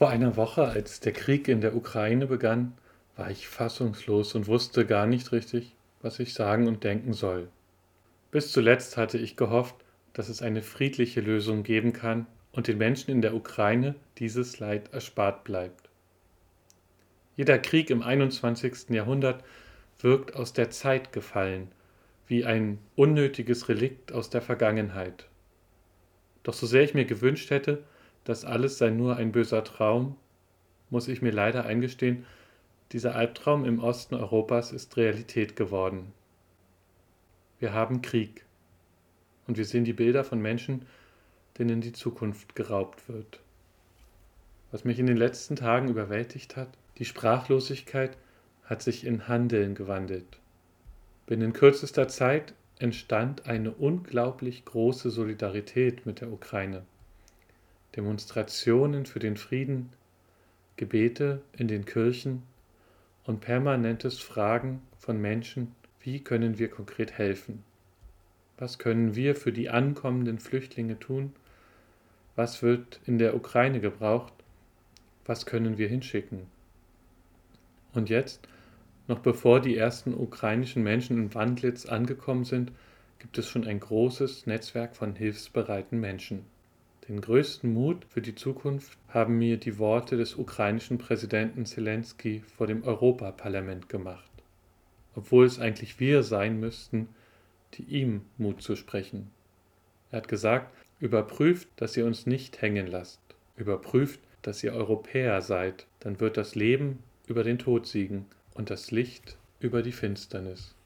Vor einer Woche, als der Krieg in der Ukraine begann, war ich fassungslos und wusste gar nicht richtig, was ich sagen und denken soll. Bis zuletzt hatte ich gehofft, dass es eine friedliche Lösung geben kann und den Menschen in der Ukraine dieses Leid erspart bleibt. Jeder Krieg im 21. Jahrhundert wirkt aus der Zeit gefallen, wie ein unnötiges Relikt aus der Vergangenheit. Doch so sehr ich mir gewünscht hätte, das alles sei nur ein böser Traum, muss ich mir leider eingestehen, dieser Albtraum im Osten Europas ist Realität geworden. Wir haben Krieg und wir sehen die Bilder von Menschen, denen die Zukunft geraubt wird. Was mich in den letzten Tagen überwältigt hat, die Sprachlosigkeit hat sich in Handeln gewandelt. Binnen kürzester Zeit entstand eine unglaublich große Solidarität mit der Ukraine. Demonstrationen für den Frieden, Gebete in den Kirchen und permanentes Fragen von Menschen, wie können wir konkret helfen? Was können wir für die ankommenden Flüchtlinge tun? Was wird in der Ukraine gebraucht? Was können wir hinschicken? Und jetzt, noch bevor die ersten ukrainischen Menschen in Wandlitz angekommen sind, gibt es schon ein großes Netzwerk von hilfsbereiten Menschen. Den größten Mut für die Zukunft haben mir die Worte des ukrainischen Präsidenten Zelensky vor dem Europaparlament gemacht, obwohl es eigentlich wir sein müssten, die ihm Mut zu sprechen. Er hat gesagt, überprüft, dass ihr uns nicht hängen lasst, überprüft, dass ihr Europäer seid, dann wird das Leben über den Tod siegen und das Licht über die Finsternis.